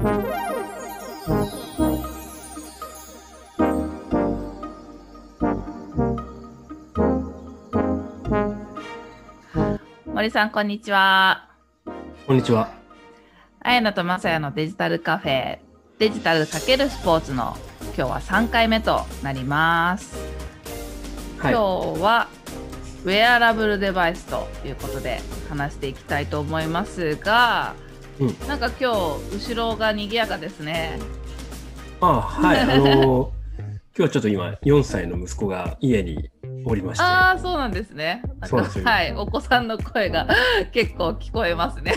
森さん、こんにちは。こんにちは。あやなとまさやのデジタルカフェ、デジタルかけるスポーツの今日は3回目となります。はい。今日はウェアラブルデバイスということで話していきたいと思いますが、うんなんか今日後ろが賑やかですね。あはい。あのー 今日ちょっと今、4歳の息子が家におりまして、ああ、そうなんですね。そうですよはい、お子さんの声が 結構聞こえますね。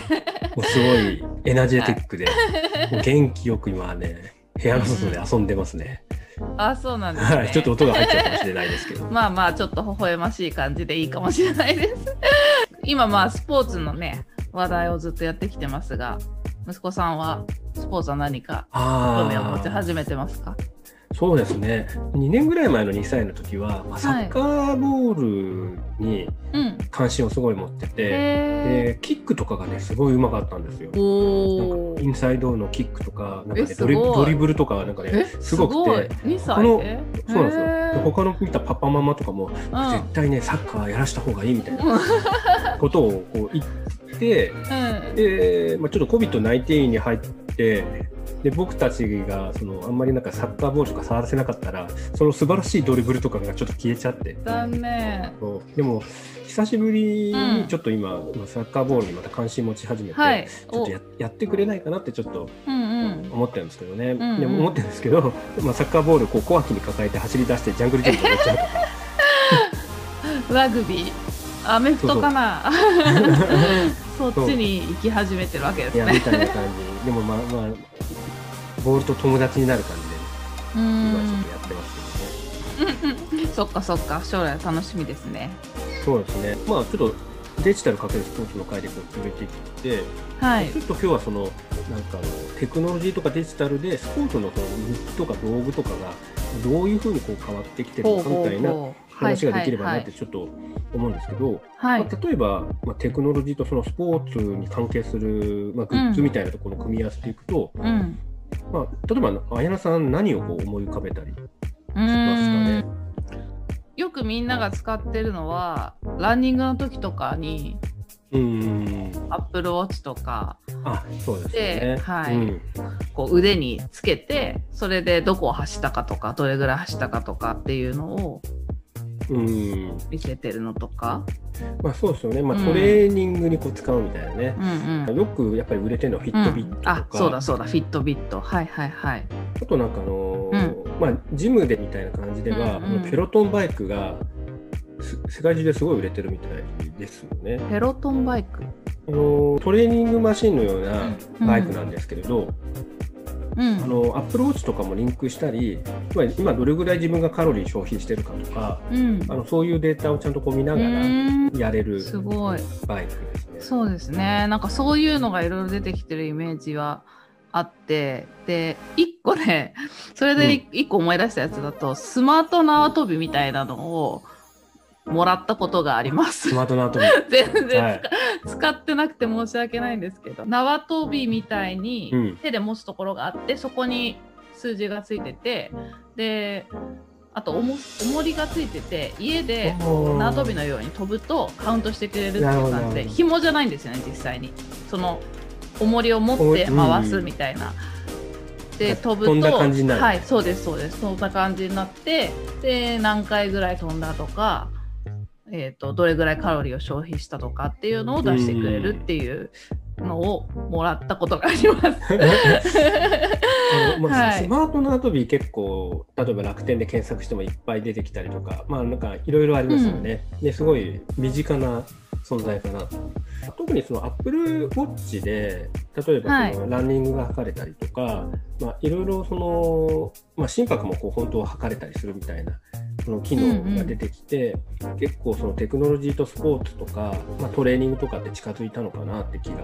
もうすごいエナジェティックで、もう元気よく今はね、部屋の外で遊んでますね。ああ、そうなんですね。はい。ちょっと音が入っちゃうかもしれないですけど。まあまあちょっと微笑ましい感じでいいかもしれないです。今まあスポーツのね話題をずっとやってきてますが息子さんはスポーツは何か興味を持ち始めてますか？そうですね。2年ぐらい前の2歳の時は、まあ、サッカーボールにうん。関心をすごい持ってて、へでキックとかがね、すごいうまかったんですよ。ー。おーインサイドのキックとか、なんかえね、ドリブルとかがなんかえね、すごくて、2歳？このでそうなんですよ。他の見たパパママとかも、うん絶対ね、サッカーやらした方がいいみたいなうんことをこうて、うん。で、まあ、ちょっと COVID-19 に入って、で僕たちがそのあんまりなんかサッカーボールとか触らせなかったらその素晴らしいドリブルとかがちょっと消えちゃって。残念。でも久しぶりうん。にちょっと今、サッカーボールにまた関心持ち始めて、はい。ちょっとややってくれないかなってちょっとうんうん。思ってるんですけどね、んうん。でも思ってるんですけど、まあ、サッカーボールこう小脇に抱えて走り出してジャングルジムに乗っちゃうとか。ラグビーアメフトかな。そっちに行き始めてるわけですいやみねたいな感じ。でもまあまあボールと友達になる感じで、う今ちょっんとやってますけどね。そっかそっか。将来楽しみですね。そうですね。まあちょっとデジタルかけるスポーツの回でこう進めていって、はい。ちょっと今日はそのなんかあのテクノロジーとかデジタルでスポーツのその日記とか道具とかがどういうふうにこう変わってきてるのかみたいな話ができればなってちょっと思うんですけど、はい。まあ、例えば、まあ、テクノロジーとそのスポーツに関係する、まあ、グッズみたいなところの組み合わせていくと、うん。まあ、例えば綾菜さん何をこう思い浮かべたりうますかね？よくみんなが使ってるのはランニングの時とかにアップルウォッチとか。あそうでね。はい。うん。こう腕につけてそれでどこを走ったかとかどれぐらい走ったかとかっていうのをうん。見せてるのとか、まあそうですよね、まあ、うんトレーニングにこう使うみたいなね。う、んうん。よくやっぱり売れてるのはフィットビットとか、あそうだそうだ。フィットビット。はいはいはい。あとなんかあのーまあ、ジムでみたいな感じでは、うんうん。ペロトンバイクがす世界中ですごい売れてるみたいですよね。ペロトンバイク？あのートレーニングマシンのようなうん。バイクなんですけれど、うん。あのアップルウォッチとかもリンクしたり、まあ、今どれぐらい自分がカロリー消費してるかとか、うん。あのそういうデータをちゃんとこう見なうがらやれるすごい。バイクですね。そうですね。なんかそういうのがいろいろ出てきてるイメージはあってで一個ねそれで一個思い出したやつだと、スマート縄跳びみたいなのをもらったことがあります。ス。マートナートビ全然、はい。使ってなくて申し訳ないんですけど。縄跳びみたいにうん。手で持つところがあって、そこに数字がついててであとおも重りがついてて家で縄跳びのように飛ぶとカウントしてくれるっていう感じで紐じゃないんですよね実際に。その重りを持って回すみたいな。で飛ぶとはいそうですそうです。そんな感じになってで何回ぐらい飛んだとか、えー、とどれぐらいカロリーを消費したとかっていうのを出してくれるっていうのをもらったことがあります。あのまあはい。スマート縄跳び結構例えば楽天で検索してもいっぱい出てきたりとかまあなんかいろいろありますよね、ですごい身近な存在かな。と特にそのアップルウォッチで例えばそのランニングが測れたりとか、まあいろいろその、まあ、心拍もこう本当は測れたりするみたいなその機能が出てきて、結構そのテクノロジーとスポーツとか、まあ、トレーニングとかって近づいたのかなって気が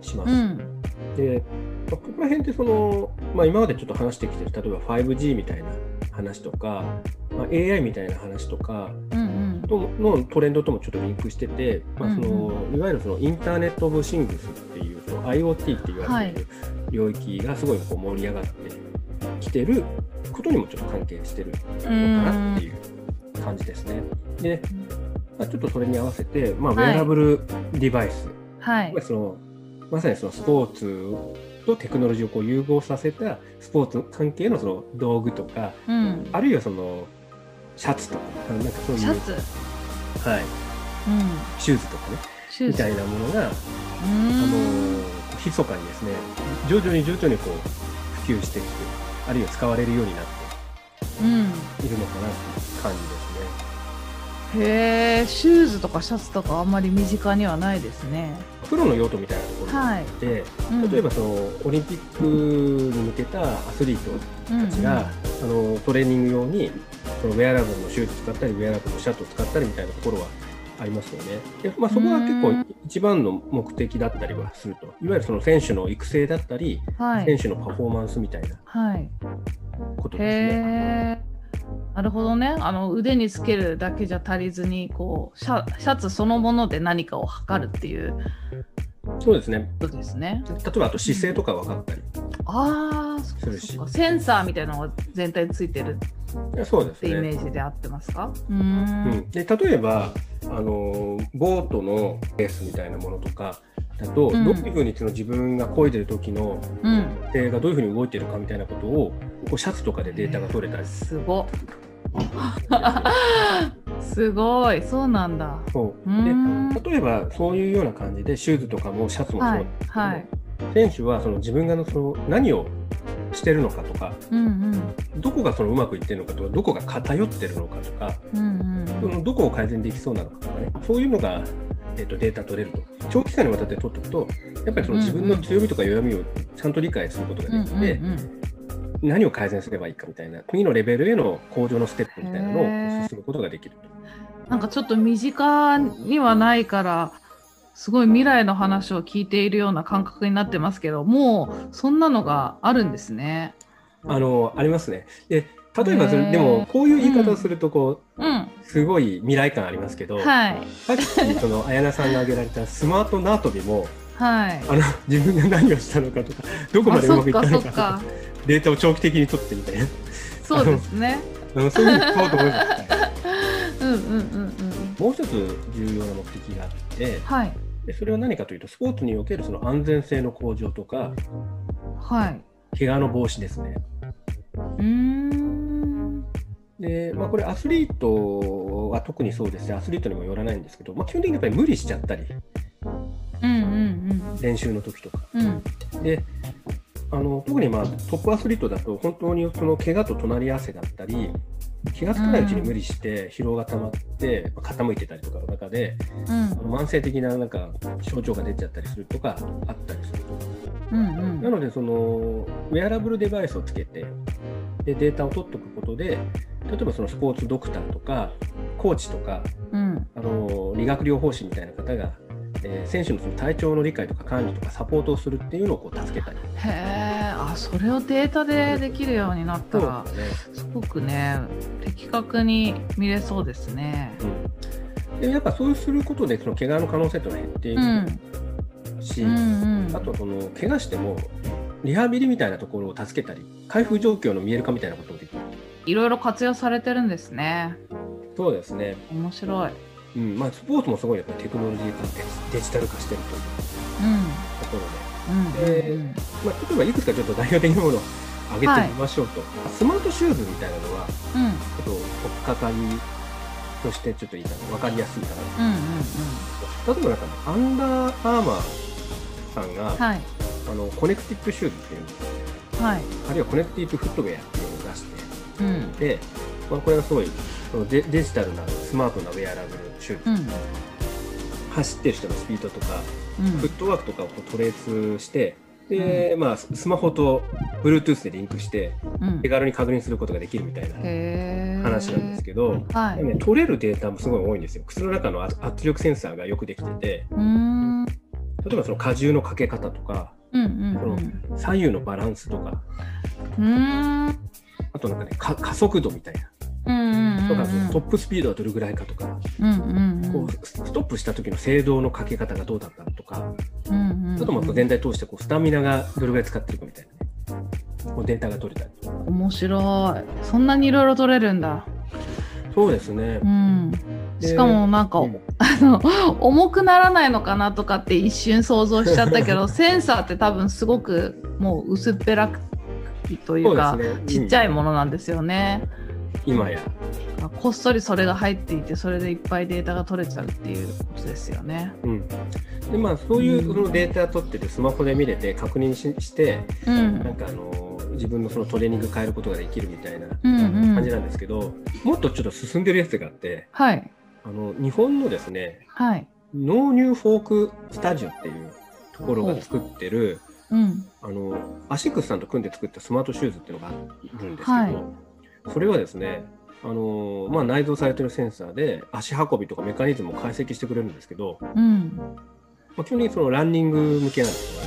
します。うん。で、まあここら辺ってその、まあ、今までちょっと話してきてる例えば 5G みたいな話とか、まあ、AI みたいな話とかうんとのトレンドともちょっとリンクしてて、まあそのうんいわゆるそのインターネット・オブ・シングスっていうその IoT って言われてい。る領域がすごいこう盛り上がってきてることにもちょっと関係してるのかなっていう感じですね。で、まあ、ちょっとそれに合わせて、まあ、ウェアラブルデバイス、はい。まあ、そのまさにそのスポーツとテクノロジーをこう融合させたスポーツ関係のその道具とかうん。あるいはそのシャツとかなんかそういうシャツ？はい、うん。シューズとかね。みたいなものが、あのん密かにですね徐々に徐々にこう普及してきてあるいは使われるようになってうん。いるのかなっていう感じですへえシューズとかシャツとかあんまり身近にはないですね。ね。プロの用途みたいなところがあって、うん。例えばそのオリンピックに向けたアスリートたちが、あのトレーニング用にそのウェアラブルのシューズ使ったりウェアラブルのシャツを使ったりみたいなところはありますよね。でまあ、そこが結構うん。一番の目的だったりはすると。いわゆるその選手の育成だったり、はい。選手のパフォーマンスみたいなはい。ことですね。なるほどね。あの腕につけるだけじゃ足りずにこうシャシャツそのもので何かを測るっていうそうですね。ことですね。例えばあと姿勢とか分かったり、ああそっかするし。そっかセンサーみたいなのが全体についてるそうですってイメね。ージで合ってますか？うん。ん、で例えばあのボートのレースみたいなものとかだと、うん。どういうふうにその自分が漕いでる時のうん。手がどういうふうに動いてるかみたいなことをこうシャツとかでデータが取れたりすすごっ。すごい。そうなんだ。そう。うーん。で例えばそういうような感じでシューズとかもシャツもそうはいなんですけど、はい。選手はその自分がのその何をしてるのかとかうんどこがそのうまくいってるのかとかどこが偏ってるのかとかうんうんどこを改善できそうなのかとかねそういうのが、えー、とデータ取れると。長期間にわたって取っておくとやっぱりその自分の強みとか弱みをちゃんと理解することがうんうんできて、何を改善すればいいかみたいな次のレベルへの向上のステップみたいなのを進むことができると。なんかちょっと身近にはないからすごい未来の話を聞いているような感覚になってますけどもうそんなのがあるんですね。あのありますね。で例えばでもこういう言い方をするとこう、うんすごい未来感ありますけど、はいさっきその綾菜さんが挙げられたスマート縄跳びもはい。あの自分が何をしたのかとかどこまでうまくいったのかとかデータを長期的に取ってみたいなそうですね。そういうふうに使おうと思います。うんうんうんうん。もう一つ重要な目的があってはいでそれは何かというとスポーツにおけるその安全性の向上とかはい。怪我の防止ですね。うーん。でまあ、これアスリートは特にそうですねアスリートにもよらないんですけど、まあ、基本的にやっぱり無理しちゃったりうんうん練習の時とかうん。うん。であの特にまあトップアスリートだと本当にその怪我と隣り合わせだったり気が付かないうちに無理して疲労が溜まってまあ傾いてたりとかの中でうんあの慢性的ななんか症状が出ちゃったりするとかあったりするとうんうん。なのでそのウェアラブルデバイスをつけてでデータを取っておくことで例えばそのスポーツドクターとかコーチとかうん。あの理学療法士みたいな方が、えー選手のその体調の理解とか管理とかサポートをするっていうのをこう助けたりへえ。あ、それをデータでできるようになったら、ねすごくね、的確に見れそうですね。うん、でやっぱそうすることでその怪我の可能性というのは減っていうん。くし、うんうん。あとその怪我してもリハビリみたいなところを助けたり回復状況の見える化みたいなこともできるいろいろ活用されてるんですね。そうですね、面白い。うんまあ、スポーツもすごいやっぱりテクノロジー化デデジタル化してるというところで、うん。うん。うんうん。まあ、例えばいくつかちょっと代表的なものを挙げてみましょうと、スマートシューズみたいなのはちょっと取っかかりとしてちょっといいかな分かりやすいかな。うんうんうん。例えばなんか Under Armour さんが、はい。あのコネクティッドシューズっていうんですねはい。あるいはコネクティッドフットウェアっていうのを出して。うん。で、まあ、これがすごいそのデデジタルなスマートなウェアラブルシューズ、うん。走ってる人のスピードとか、うん。フットワークとかをこうトレースしてで、まあ、ススマホと Bluetooth でリンクしてうん。手軽に確認することができるみたいな話なんですけど、はい。ね、取れるデータもすごい多いんですよ。靴の中の圧圧力センサーがよくできてて。うーん。うん例えばその荷重のかけ方とかうんうん左右のバランスとか。うーん。あとなんかねか加速度みたいな。うんうんうんとか、トップスピードはどれぐらいかとか、うんうんうん。こうストップした時の制動のかけ方がどうだったとか、うんうんあとまあ全体通してこうスタミナがどれぐらい使ってるかみたいなね、こうデータが取れたり。面白い。そんなにいろいろ取れるんだ。そうですね。う。ん。でしかもなんか、うん。あの重くならないのかなとかって一瞬想像しちゃったけど センサーって多分すごくもう薄っぺらくというかそうですね。ちっちゃいうんものなんですよね、今や。こっそりそれが入っていてそれでいっぱいデータが取れちゃうっていうことですよね。うん。でまあそういうそのデータ取っててスマホで見れて確認しして、うんなんかあの自分のそのトレーニング変えることができるみたいなうんうん感じなんですけど、もっとちょっと進んでるやつがあって、はいあの日本のですね、はい。ノーニューフォークスタジオっていうところが作ってる、うんあのアシックスさんと組んで作ったスマートシューズっていうのがあるんですけど、はいそれはですねあの、まあ、内蔵されてるセンサーで足運びとかメカニズムを解析してくれるんですけど、うんまあ、基本的にそのランニング向けなんですよ、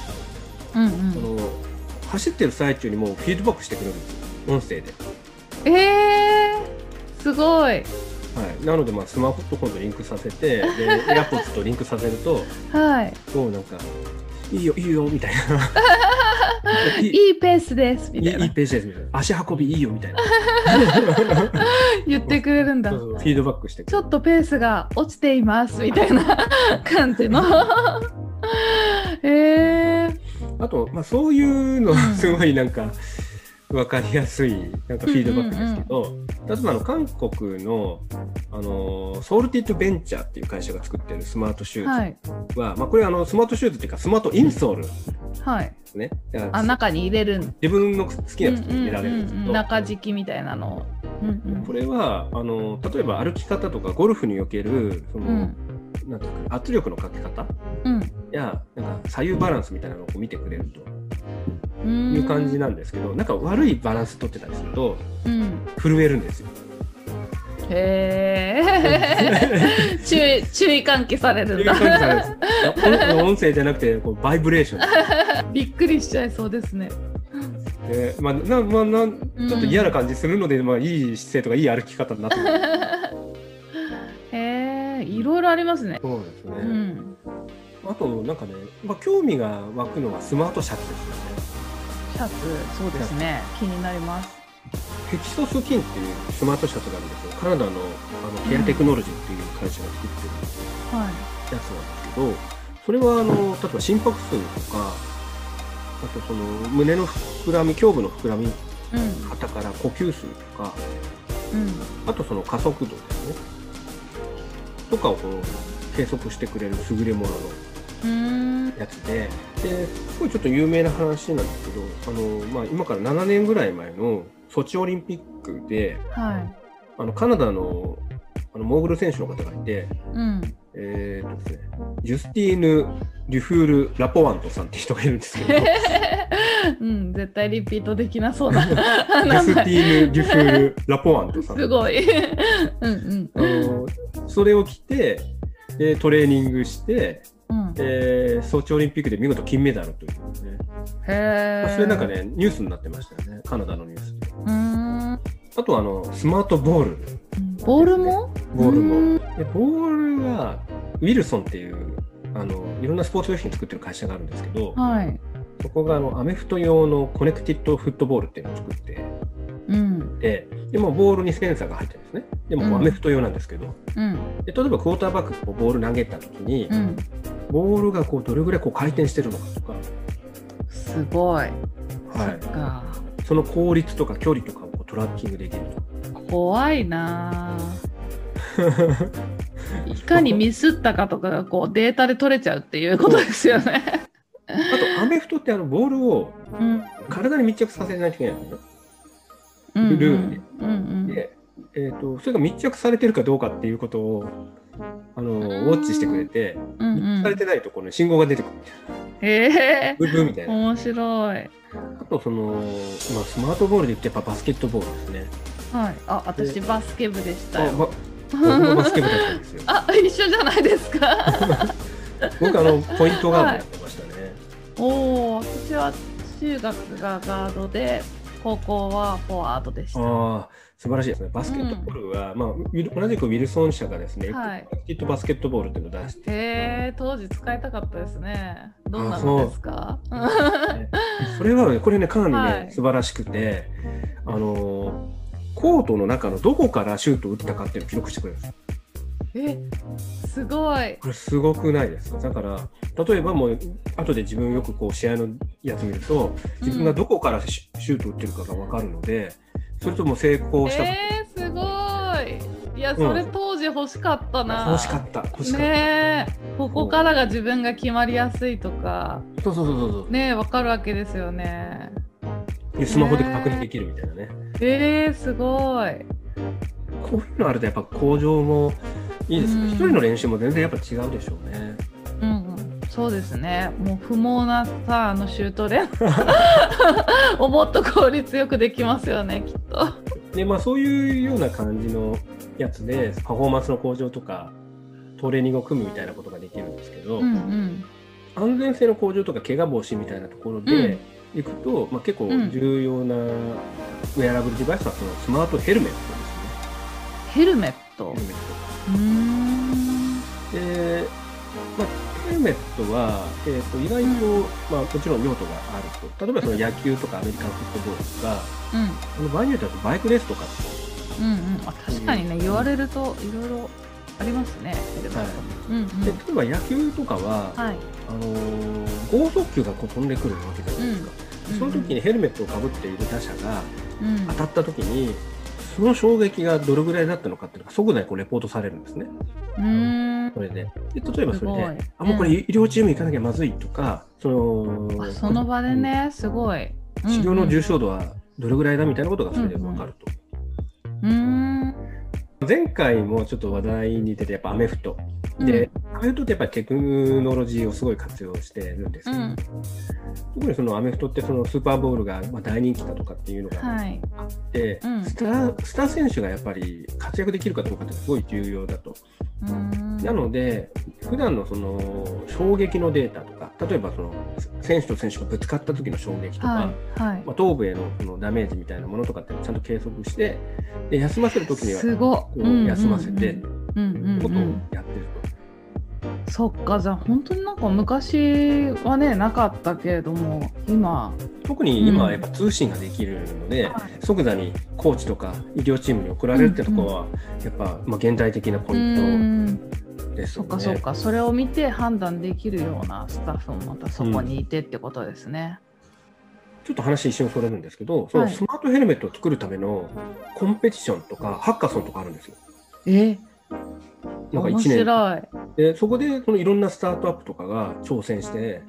うんその走ってる最中にもうフィードバックしてくれるんですよ音声で。うん。えー、すごい。はい、なので、まあ、スマートフォンとリンクさせて、で、エアポッツとリンクさせると、はい。もうなんか、いいよ、いいよ、みたいな。い いいいペースですみいいいたいなページです、みたいな。足運びいいよ、みたいな。言ってくれるんだそう。そうフィードバックしてくれる。ちょっとペースが落ちていますみたいな 感じの。えー、あと、まあ、そういうのはすごいなんか、わかりやすいなんかフィードバックですけど、例えばあの韓国のあのソウルティッドベンチャーっていう会社が作ってるスマートシューはい。ズは、まあ、これあのスマートシューズっていうかスマートインソール。ではい。すね。あ中に入れるん。自分の好きなやつに入れられるんですけ中敷きみたいなの。を。うんうん。これはあの例えば歩き方とかゴルフにおけるその、うん。なんていうか圧力のかけ方うん。やなんか左右バランスみたいなのを見てくれると。うんいう感じなんですけど、なんか悪いバランス取ってたりするとうん。震えるんですよ。へえ 注意注意喚起されるんだ。音声じゃなくてこうバイブレーション。びっくりしちゃいそうですね。で、まあなまあ、なんちょっと嫌な感じするので、まあ、いい姿勢とかいい歩き方になってる へえいろいろありますね。そうですね、うんあとなんかね、まあ、興味が湧くのはスマートシャツですよね。シャツそうですね気になりますヘキソスキンっていうスマートシャツがあるんですよ。カナダのあのケアテクノロジーっていう会社が作ってるはいやつなんですけど、それはあの例えば心拍数とか、あとその胸の膨らみ、胸部の膨らみうん方から呼吸数とか、うんあとその加速度ですね。とかをこの計測してくれる優れもののやつで、ですごいちょっと有名な話なんですけど、あのまあ、今から7年ぐらい前のソチオリンピックで、はい。あのカナダのあのモーグル選手の方がいて、うん。えーとですね、ジュスティーヌ・デュフール・ラポワントさんって人がいるんですけど、ジ うん絶対リピートできなそうな。ュ名ステ前ィーヌ・デュフール・ラポワントさん。すごい。うんあのそれを着てでトレーニングして、うんうんえーソチオリンピックで見事金メダルというね、へそれなんかねニュースになってましたよね。カナダのニュースで。うーん。あとあのスマートボール。ボールも？ボールも。うん。でボールはウィルソンっていうあのいろんなスポーツ用品作ってる会社があるんですけどはい。そこがあのアメフト用のコネクティッドフットボールっていうのを作ってうん。ででもボールにセンサーが入ってるんですね。でもうん。アメフト用なんですけど、うん。で例えばクォーターバックがボール投げた時に、うんボールがこうどれぐらいこう回転してるのかとか、すごい。はい、その効率とか距離とかをトラッキングできる怖いな。いかにミスったかとかがこうデータで取れちゃうっていうことですよね。あとアメフトってあのボールをうん。体に密着させないといけないんですよね。うんうん。ルールでうんうん。で、えー、とそれが密着されてるかどうかっていうことをウォッチしてくれて、うんうんされてないところに信号が出てくるみたいなへえブブーみたいな。面白い。あとその、まあ、スマートボールで言ってやっぱバスケットボールですね。はい。あ、私バスケ部でしたあ、よ。ば僕もバスケ部だったんですよ。あ、一緒じゃないですか。僕あのポイントガードやってましたね。おお、私は中学がガードで、高校はフォワードでした。ああ、素晴らしいですね。バスケットボールは、まあ、ウィル同じくウィルソン社がですね、はいキットバスケットボールっていうのを出して、へえ、当時使いたかったですね。どんなあそうのですか？それはね、これね、かなりね、はい素晴らしくて、あのーコートの中のどこからシュートを打ったかっていうのを記録してくれるんです。え、すごい。これすごくないですかだから、例えばもう、後で自分よくこう試合のやつ見ると、自分がどこからシュシュート打ってるかが分かるので、それとも成功した、えー、すごい。いや、んそれ当時欲しかったな。欲しかった、欲しかった。ねえ、ここからが自分が決まりやすいとか、そうそうそうそうそう。ねえ、わかるわけですよね。でスマホで確認できるみたいなね。えー、すごい。こういうのあるとやっぱ向上もいいですうんね。一人の練習も全然やっぱ違うでしょうね。うんうん、そうですね。もう不毛なさ、あのシュート練をも っと効率よくできますよね、きっと。でまあそういうような感じのやつでパフォーマンスの向上とかトレーニングを組むみたいなことができるんですけど、うんうん。安全性の向上とか怪我防止みたいなところでいくと、まあ、結構うん重要なウェアラブルデバイスはそのスマートヘルメットですね。ヘルメットヘ。ルメッうメットは、えー、と意外と、まあ、もちろん用途があると例えばその野球とかアメリカンフットボールとかうん。場合によってはバイクレースとかうんうん。あ、確かにね、言われるといろいろありますね、ヘルメット。うんうん。で例えば野球とかは、はい。あのー剛速球がこう飛んでくるわけじゃないですか、うんその時にヘルメットをかぶっている打者がうん当たった時にその衝撃がどれぐらいだったのかっていうのが即座にこうレポートされるんですねうーん。これでで例えばそれであもうこれ医療チーム行かなきゃまずいとかそのあその場でね、すごい。うん治療の重重症度はどれぐらいだみたいなことがそれで分かると、うーん。前回もちょっと話題に出てやっぱアメフトで、アメフトってやっぱりテクノロジーをすごい活用してるんですけど、うん。特にそのアメフトってそのスーパーボールがまあ大人気だとかっていうのがあはい。って、うんスター選手がやっぱり活躍できるかどうかってすごい重要だと。うーん。なので普段のその衝撃のデータとか例えばその選手と選手がぶつかった時の衝撃とか、はい。はい。まあ、頭部へのそのダメージみたいなものとかってちゃんと計測してで休ませる時にはすごっこう休ませてうんうんことをうん。やってると。そっか、じゃあ本当になんか昔はね、なかったけれども、今。特に今やっぱ通信ができるので、はい即座にコーチとか医療チームに送られるってところは、やっぱ、まあ、現代的なポうインん。トね。そっかそっか、それを見て判断できるようなスタッフもまたそこにいてってことですね。ちょっと話一瞬それるんですけど、そのはいスマートヘルメットを作るためのコンペティションとかハッカソンとかあるんですよ。え、なんか面1年白い。でそこでそのいろんなスタートアップとかが挑戦して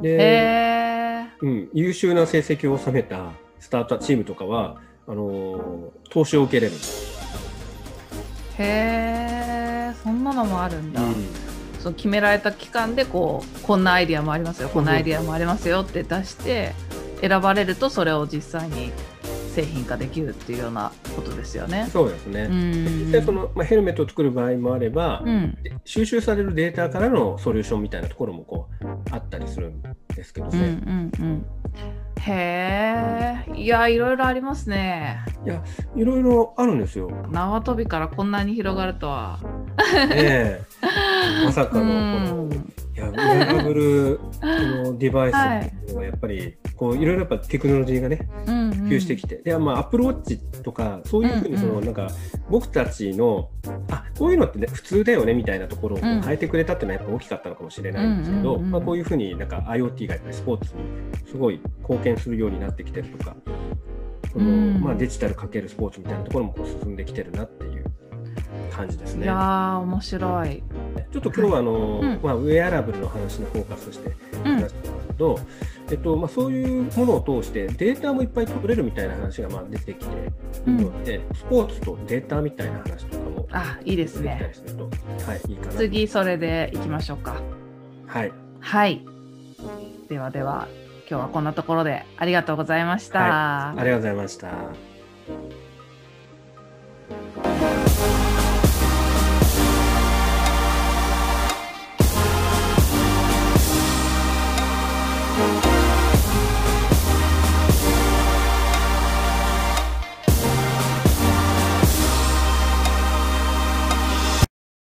で、えうん、優秀な成績を収めたスタートチームとかはあのー投資を受けれるんです。ー、へー、そんなのもあるんだ。うんそう決められた期間でこうこんなアイディアもありますよこんなアイディアもありますよって出して選ばれるとそれを実際に製品化できるっていうようなことですよね。そうですね。実際その、まあ、ヘルメットを作る場合もあれば、うん収集されるデータからのソリューションみたいなところもこうあったりするんですけどうんうね。んうんへえいやいろいろありますね。いやいろいろあるんですよ。縄跳びからこんなに広がるとは。ねえまさかのこうのやウェアラブルのデバイスっていうのはやっぱりこういろいろやっぱテクノロジーがね普及してきて、でまあアップルウォッチとかそういうふうにその、なんか僕たちのあこういうのって、ね、普通だよねみたいなところを変えてくれたっていうのはやっぱ大きかったのかもしれないんですけど、まあ、こういうふうになんか IoT がやっぱりスポーツにすごい貢献するようになってきてるとか、そのうん。まあ、デジタルかけるスポーツみたいなところもこう進んできてるなっていう感じですね。いやー面白い。ちょっと今日はあの、うんまあ、ウェアラブルの話にフォーカスしてうん話したんですけど、えっとまあ、そういうものを通してデータもいっぱい取れるみたいな話がまあ出てきているので、スポーツとデータみたいな話とかもあいいですねり。すると、はい、いいかな次それでいきましょうか。はい、はい。ではでは今日はこんなところでありがとうございました。ありがとうございました。